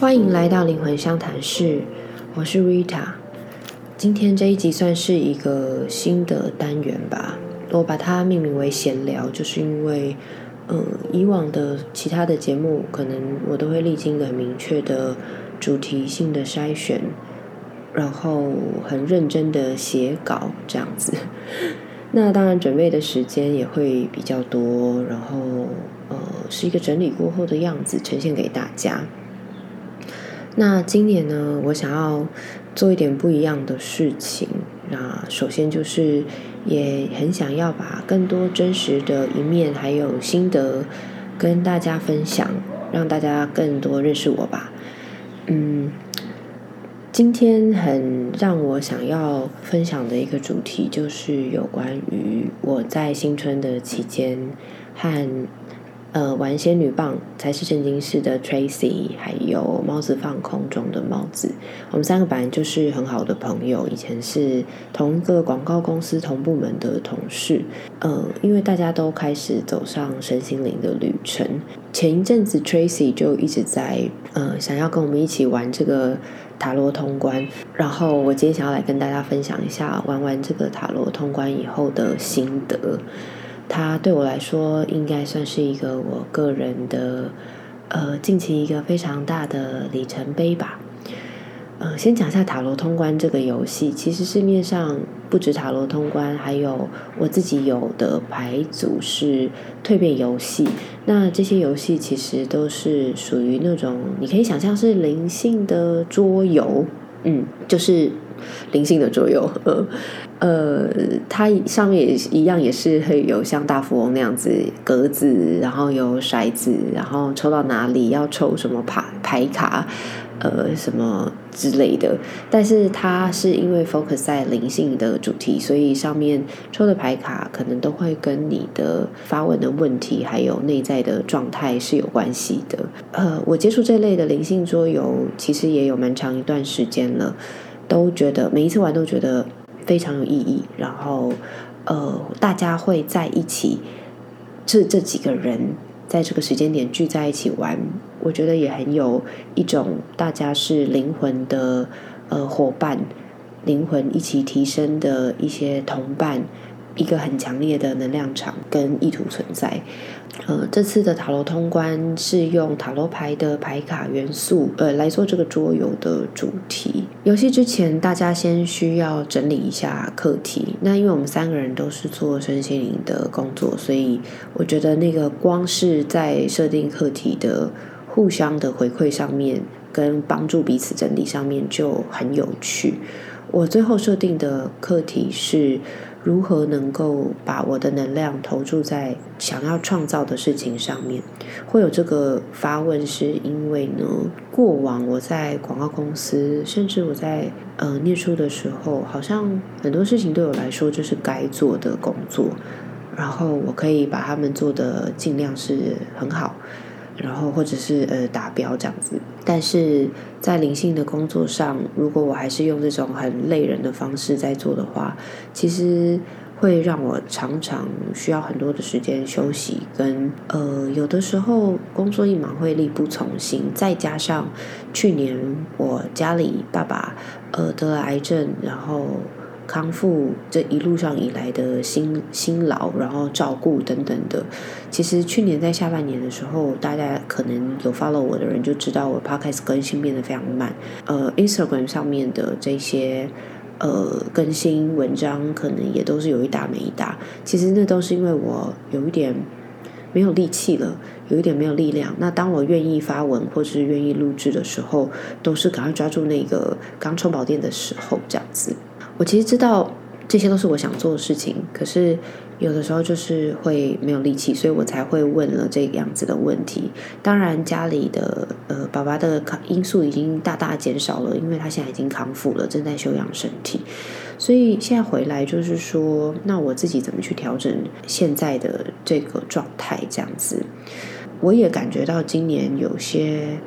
欢迎来到灵魂相谈室，我是 Rita。今天这一集算是一个新的单元吧，我把它命名为闲聊，就是因为，嗯，以往的其他的节目，可能我都会历经很明确的主题性的筛选，然后很认真的写稿这样子。那当然，准备的时间也会比较多，然后呃，是一个整理过后的样子呈现给大家。那今年呢，我想要做一点不一样的事情。那首先就是也很想要把更多真实的一面还有心得跟大家分享，让大家更多认识我吧。嗯。今天很让我想要分享的一个主题，就是有关于我在新春的期间和呃玩仙女棒才是正经事的 Tracy，还有帽子放空中的帽子，我们三个本来就是很好的朋友，以前是同一个广告公司同部门的同事。呃，因为大家都开始走上身心灵的旅程，前一阵子 Tracy 就一直在呃想要跟我们一起玩这个。塔罗通关，然后我今天想要来跟大家分享一下玩完这个塔罗通关以后的心得。它对我来说应该算是一个我个人的呃近期一个非常大的里程碑吧。呃，先讲一下塔罗通关这个游戏，其实市面上不止塔罗通关，还有我自己有的牌组是蜕变游戏。那这些游戏其实都是属于那种你可以想象是灵性的桌游，嗯，就是灵性的桌游。呃，呃，它上面也一样，也是会有像大富翁那样子格子，然后有骰子，然后抽到哪里要抽什么牌牌卡。呃，什么之类的，但是它是因为 focus 在灵性的主题，所以上面抽的牌卡可能都会跟你的发问的问题还有内在的状态是有关系的。呃，我接触这类的灵性桌游，其实也有蛮长一段时间了，都觉得每一次玩都觉得非常有意义。然后，呃，大家会在一起，这这几个人。在这个时间点聚在一起玩，我觉得也很有一种大家是灵魂的呃伙伴，灵魂一起提升的一些同伴。一个很强烈的能量场跟意图存在。呃，这次的塔罗通关是用塔罗牌的牌卡元素，呃，来做这个桌游的主题。游戏之前，大家先需要整理一下课题。那因为我们三个人都是做身心灵的工作，所以我觉得那个光是在设定课题的互相的回馈上面，跟帮助彼此整理上面就很有趣。我最后设定的课题是。如何能够把我的能量投注在想要创造的事情上面？会有这个发问，是因为呢，过往我在广告公司，甚至我在呃念书的时候，好像很多事情对我来说就是该做的工作，然后我可以把他们做的尽量是很好。然后或者是呃达标这样子，但是在灵性的工作上，如果我还是用这种很累人的方式在做的话，其实会让我常常需要很多的时间休息，跟呃有的时候工作一忙会力不从心，再加上去年我家里爸爸呃得了癌症，然后。康复这一路上以来的辛辛劳，然后照顾等等的，其实去年在下半年的时候，大家可能有 follow 我的人就知道我 podcast 更新变得非常慢。呃，Instagram 上面的这些呃更新文章，可能也都是有一打没一打。其实那都是因为我有一点没有力气了，有一点没有力量。那当我愿意发文或是愿意录制的时候，都是赶快抓住那个刚充饱电的时候，这样子。我其实知道这些都是我想做的事情，可是有的时候就是会没有力气，所以我才会问了这样子的问题。当然，家里的呃爸爸的康因素已经大大减少了，因为他现在已经康复了，正在休养身体。所以现在回来就是说，那我自己怎么去调整现在的这个状态？这样子，我也感觉到今年有些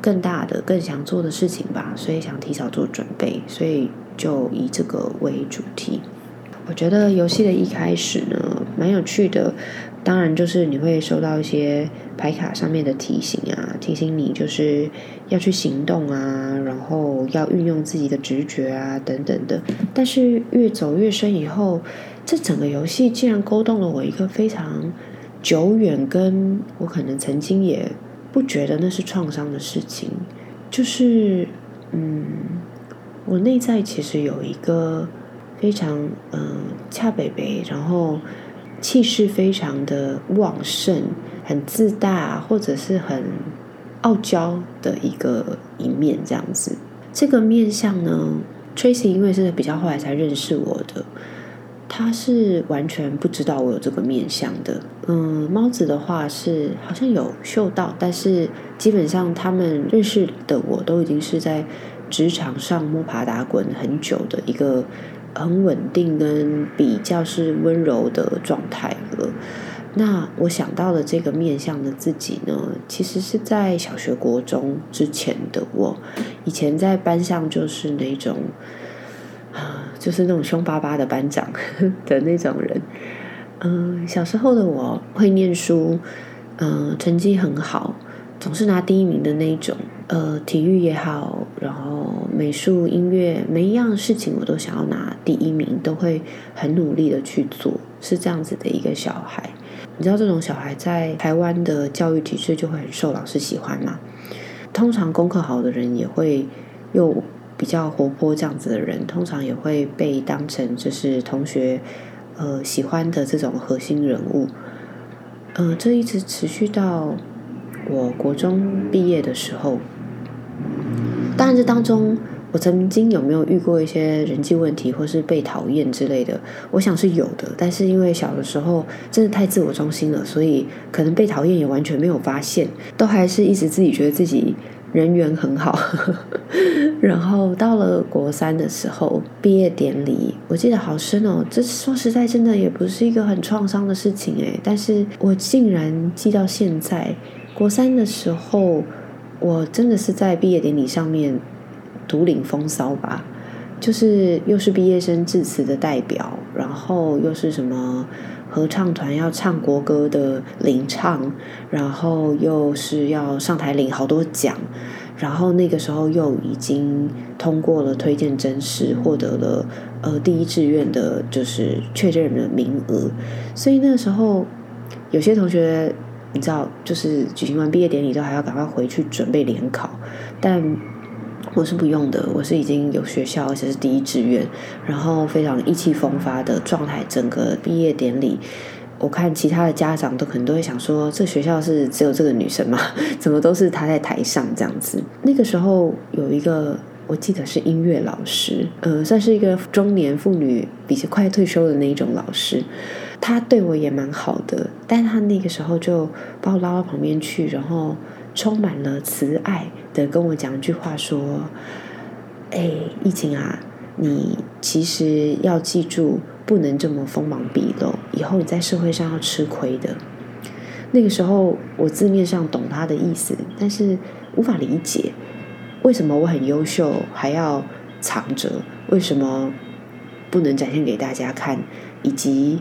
更大的、更想做的事情吧，所以想提早做准备。所以。就以这个为主题，我觉得游戏的一开始呢，蛮有趣的。当然，就是你会收到一些牌卡上面的提醒啊，提醒你就是要去行动啊，然后要运用自己的直觉啊，等等的。但是越走越深以后，这整个游戏竟然勾动了我一个非常久远，跟我可能曾经也不觉得那是创伤的事情，就是嗯，我内在其实有一个非常嗯恰北北，然后气势非常的旺盛。很自大或者是很傲娇的一个一面，这样子。这个面相呢，Tracy 因为是比较后来才认识我的，他是完全不知道我有这个面相的。嗯，猫子的话是好像有嗅到，但是基本上他们认识的我都已经是在职场上摸爬打滚很久的一个很稳定跟比较是温柔的状态了。那我想到的这个面向的自己呢，其实是在小学、国中之前的我。以前在班上就是那种啊，就是那种凶巴巴的班长 的那种人。嗯，小时候的我会念书，嗯，成绩很好，总是拿第一名的那一种。呃，体育也好，美术、音乐，每一样事情我都想要拿第一名，都会很努力的去做，是这样子的一个小孩。你知道这种小孩在台湾的教育体制就会很受老师喜欢吗？通常功课好的人也会又比较活泼，这样子的人通常也会被当成就是同学呃喜欢的这种核心人物。呃，这一直持续到我国中毕业的时候，当然这当中。我曾经有没有遇过一些人际问题，或是被讨厌之类的？我想是有的，但是因为小的时候真的太自我中心了，所以可能被讨厌也完全没有发现，都还是一直自己觉得自己人缘很好。然后到了国三的时候，毕业典礼，我记得好深哦。这说实在，真的也不是一个很创伤的事情诶，但是我竟然记到现在。国三的时候，我真的是在毕业典礼上面。独领风骚吧，就是又是毕业生致辞的代表，然后又是什么合唱团要唱国歌的领唱，然后又是要上台领好多奖，然后那个时候又已经通过了推荐真试，获得了呃第一志愿的，就是确认的名额，所以那个时候有些同学你知道，就是举行完毕业典礼之后还要赶快回去准备联考，但。我是不用的，我是已经有学校，而且是第一志愿，然后非常意气风发的状态。整个毕业典礼，我看其他的家长都可能都会想说，这学校是只有这个女生吗？怎么都是她在台上这样子？那个时候有一个，我记得是音乐老师，呃，算是一个中年妇女，比较快退休的那一种老师，他对我也蛮好的，但他那个时候就把我拉到旁边去，然后。充满了慈爱的跟我讲一句话说：“哎，疫情啊，你其实要记住，不能这么锋芒毕露，以后你在社会上要吃亏的。”那个时候，我字面上懂他的意思，但是无法理解为什么我很优秀还要藏着，为什么不能展现给大家看，以及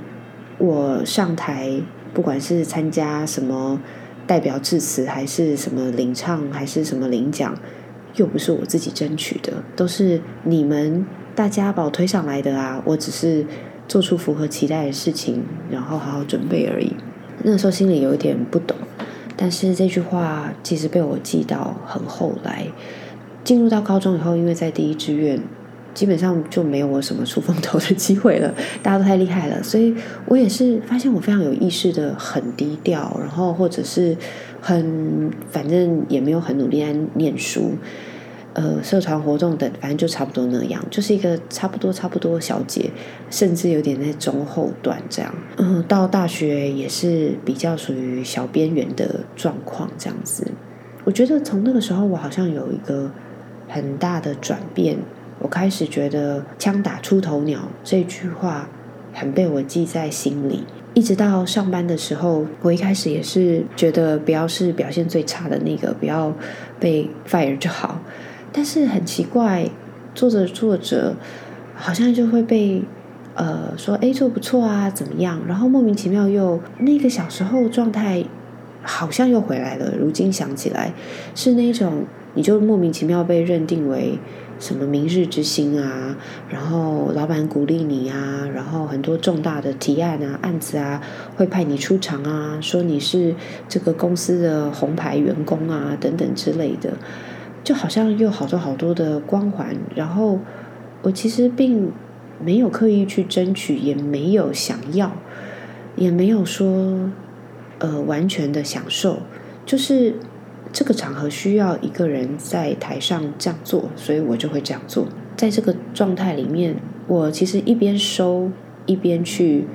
我上台不管是参加什么。代表致辞还是什么领唱还是什么领奖，又不是我自己争取的，都是你们大家把我推上来的啊！我只是做出符合期待的事情，然后好好准备而已。那时候心里有一点不懂，但是这句话其实被我记到很后来。进入到高中以后，因为在第一志愿。基本上就没有我什么出风头的机会了，大家都太厉害了，所以我也是发现我非常有意识的很低调，然后或者是很反正也没有很努力在念书，呃，社团活动等，反正就差不多那样，就是一个差不多差不多小姐，甚至有点在中后段这样。嗯，到大学也是比较属于小边缘的状况这样子。我觉得从那个时候，我好像有一个很大的转变。我开始觉得“枪打出头鸟”这句话很被我记在心里，一直到上班的时候，我一开始也是觉得不要是表现最差的那个，不要被 fire 就好。但是很奇怪，做着做着，好像就会被呃说：“哎，做不错啊，怎么样？”然后莫名其妙又那个小时候状态好像又回来了。如今想起来，是那种你就莫名其妙被认定为什么明日之星啊，然后老板鼓励你啊，然后很多重大的提案啊、案子啊，会派你出场啊，说你是这个公司的红牌员工啊，等等之类的，就好像又好多好多的光环。然后我其实并没有刻意去争取，也没有想要，也没有说。呃，完全的享受，就是这个场合需要一个人在台上这样做，所以我就会这样做。在这个状态里面，我其实一边收，一边去，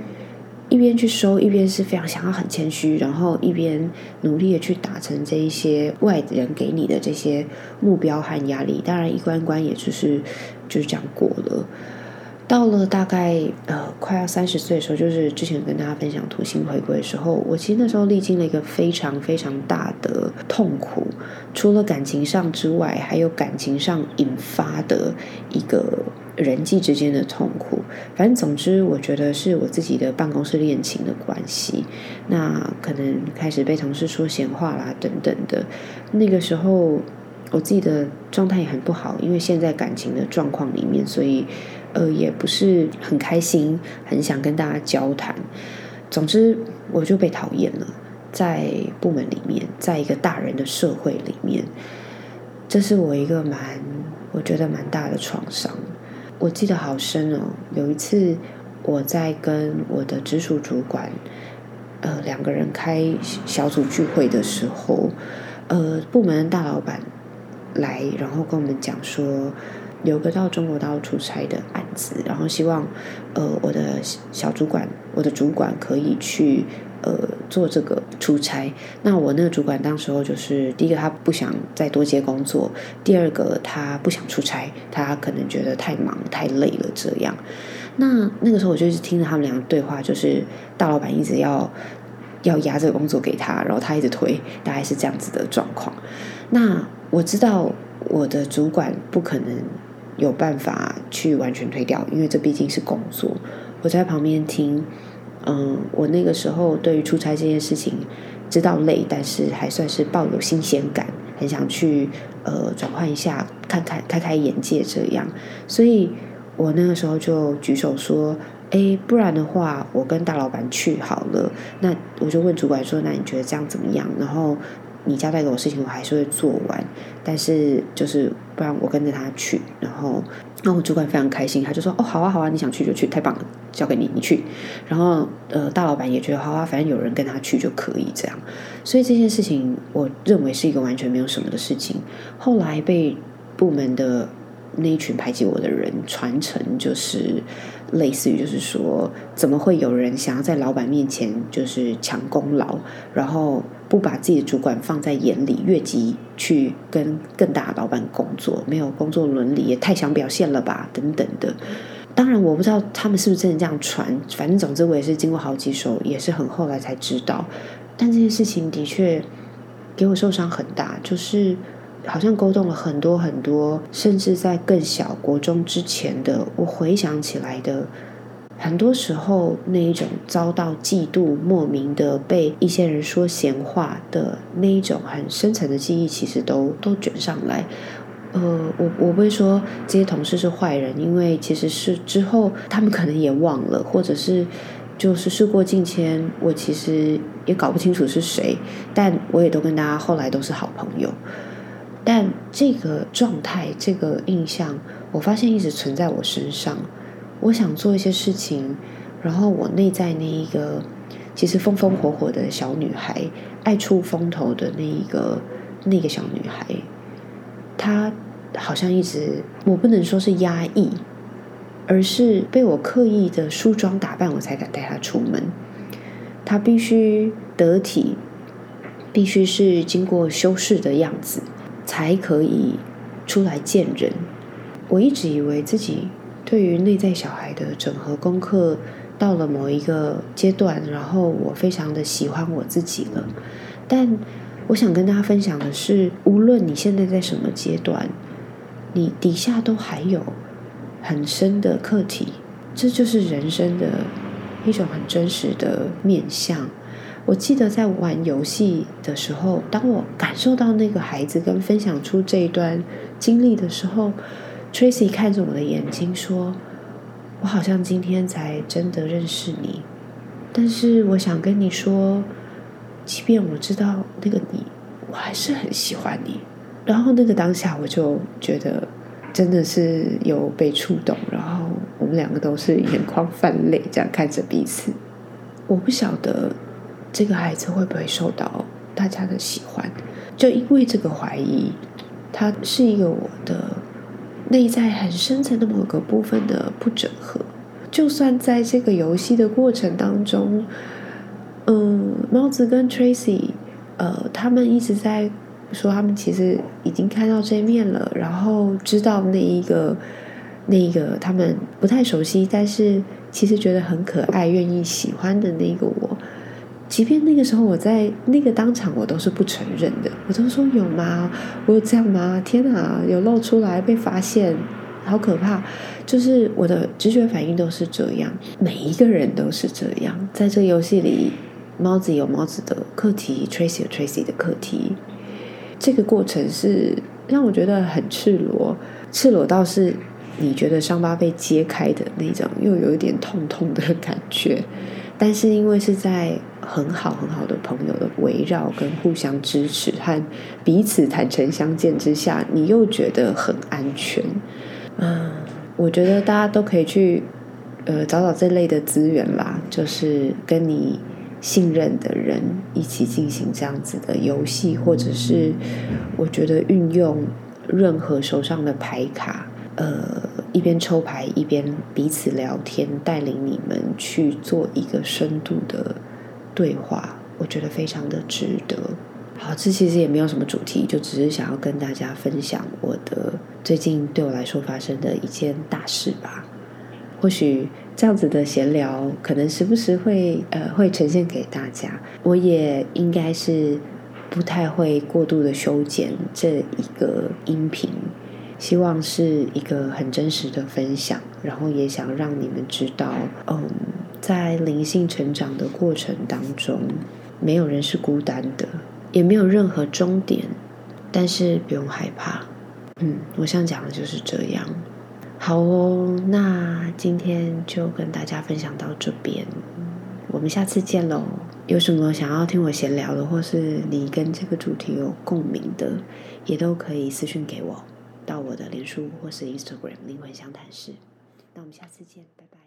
一边去收，一边是非常想要很谦虚，然后一边努力的去达成这一些外人给你的这些目标和压力。当然，一关关也就是就是这样过了。到了大概呃快要三十岁的时候，就是之前跟大家分享土星回归的时候，我其实那时候历经了一个非常非常大的痛苦，除了感情上之外，还有感情上引发的一个人际之间的痛苦。反正总之，我觉得是我自己的办公室恋情的关系，那可能开始被同事说闲话啦等等的。那个时候，我自己的状态也很不好，因为现在感情的状况里面，所以。呃，也不是很开心，很想跟大家交谈。总之，我就被讨厌了，在部门里面，在一个大人的社会里面，这是我一个蛮，我觉得蛮大的创伤。我记得好深哦。有一次，我在跟我的直属主管，呃，两个人开小组聚会的时候，呃，部门大老板来，然后跟我们讲说。有个到中国大陆出差的案子，然后希望，呃，我的小主管，我的主管可以去，呃，做这个出差。那我那个主管当时候就是，第一个他不想再多接工作，第二个他不想出差，他可能觉得太忙太累了这样。那那个时候我就是听着他们两个对话，就是大老板一直要要压这个工作给他，然后他一直推，大概是这样子的状况。那我知道我的主管不可能。有办法去完全推掉，因为这毕竟是工作。我在旁边听，嗯，我那个时候对于出差这件事情知道累，但是还算是抱有新鲜感，很想去呃转换一下，看看开开眼界这样。所以我那个时候就举手说：“哎，不然的话，我跟大老板去好了。”那我就问主管说：“那你觉得这样怎么样？”然后。你交代给我事情，我还是会做完，但是就是不然我跟着他去，然后那我主管非常开心，他就说哦好啊好啊，你想去就去，太棒了，交给你你去。然后呃大老板也觉得好啊，反正有人跟他去就可以这样。所以这件事情我认为是一个完全没有什么的事情。后来被部门的那一群排挤我的人传承，就是类似于就是说，怎么会有人想要在老板面前就是抢功劳，然后。不把自己的主管放在眼里，越级去跟更大的老板工作，没有工作伦理，也太想表现了吧？等等的。当然，我不知道他们是不是真的这样传。反正，总之，我也是经过好几手，也是很后来才知道。但这件事情的确给我受伤很大，就是好像勾动了很多很多，甚至在更小国中之前的，我回想起来的。很多时候，那一种遭到嫉妒、莫名的被一些人说闲话的那一种很深层的记忆，其实都都卷上来。呃，我我不会说这些同事是坏人，因为其实是之后他们可能也忘了，或者是就是事过境迁，我其实也搞不清楚是谁，但我也都跟大家后来都是好朋友。但这个状态、这个印象，我发现一直存在我身上。我想做一些事情，然后我内在那一个其实风风火火的小女孩，爱出风头的那一个那个小女孩，她好像一直我不能说是压抑，而是被我刻意的梳妆打扮，我才敢带她出门。她必须得体，必须是经过修饰的样子，才可以出来见人。我一直以为自己。对于内在小孩的整合功课到了某一个阶段，然后我非常的喜欢我自己了。但我想跟大家分享的是，无论你现在在什么阶段，你底下都还有很深的课题，这就是人生的一种很真实的面相。我记得在玩游戏的时候，当我感受到那个孩子跟分享出这一段经历的时候，Tracy 看着我的眼睛说：“我好像今天才真的认识你，但是我想跟你说，即便我知道那个你，我还是很喜欢你。”然后那个当下，我就觉得真的是有被触动，然后我们两个都是眼眶泛泪，这样看着彼此。我不晓得这个孩子会不会受到大家的喜欢，就因为这个怀疑，他是一个我的内在很深层的某个部分的不整合。就算在这个游戏的过程当中，嗯，猫子跟 Tracy，呃，他们一直在。说他们其实已经看到这一面了，然后知道那一个那一个他们不太熟悉，但是其实觉得很可爱、愿意喜欢的那个我。即便那个时候我在那个当场，我都是不承认的，我都说有吗？我有这样吗？天哪，有露出来被发现，好可怕！就是我的直觉反应都是这样，每一个人都是这样。在这游戏里，猫子有猫子的课题，Tracy 有 Tracy 的课题。这个过程是让我觉得很赤裸，赤裸到是你觉得伤疤被揭开的那种，又有一点痛痛的感觉。但是因为是在很好很好的朋友的围绕跟互相支持和彼此坦诚相见之下，你又觉得很安全。嗯，我觉得大家都可以去呃找找这类的资源啦，就是跟你。信任的人一起进行这样子的游戏，或者是我觉得运用任何手上的牌卡，呃，一边抽牌一边彼此聊天，带领你们去做一个深度的对话，我觉得非常的值得。好，这其实也没有什么主题，就只是想要跟大家分享我的最近对我来说发生的一件大事吧。或许这样子的闲聊，可能时不时会呃会呈现给大家。我也应该是不太会过度的修剪这一个音频，希望是一个很真实的分享。然后也想让你们知道，嗯，在灵性成长的过程当中，没有人是孤单的，也没有任何终点。但是不用害怕，嗯，我想讲的就是这样。好哦，那今天就跟大家分享到这边，我们下次见喽。有什么想要听我闲聊的，或是你跟这个主题有共鸣的，也都可以私信给我，到我的脸书或是 Instagram 灵魂相谈室。那我们下次见，拜拜。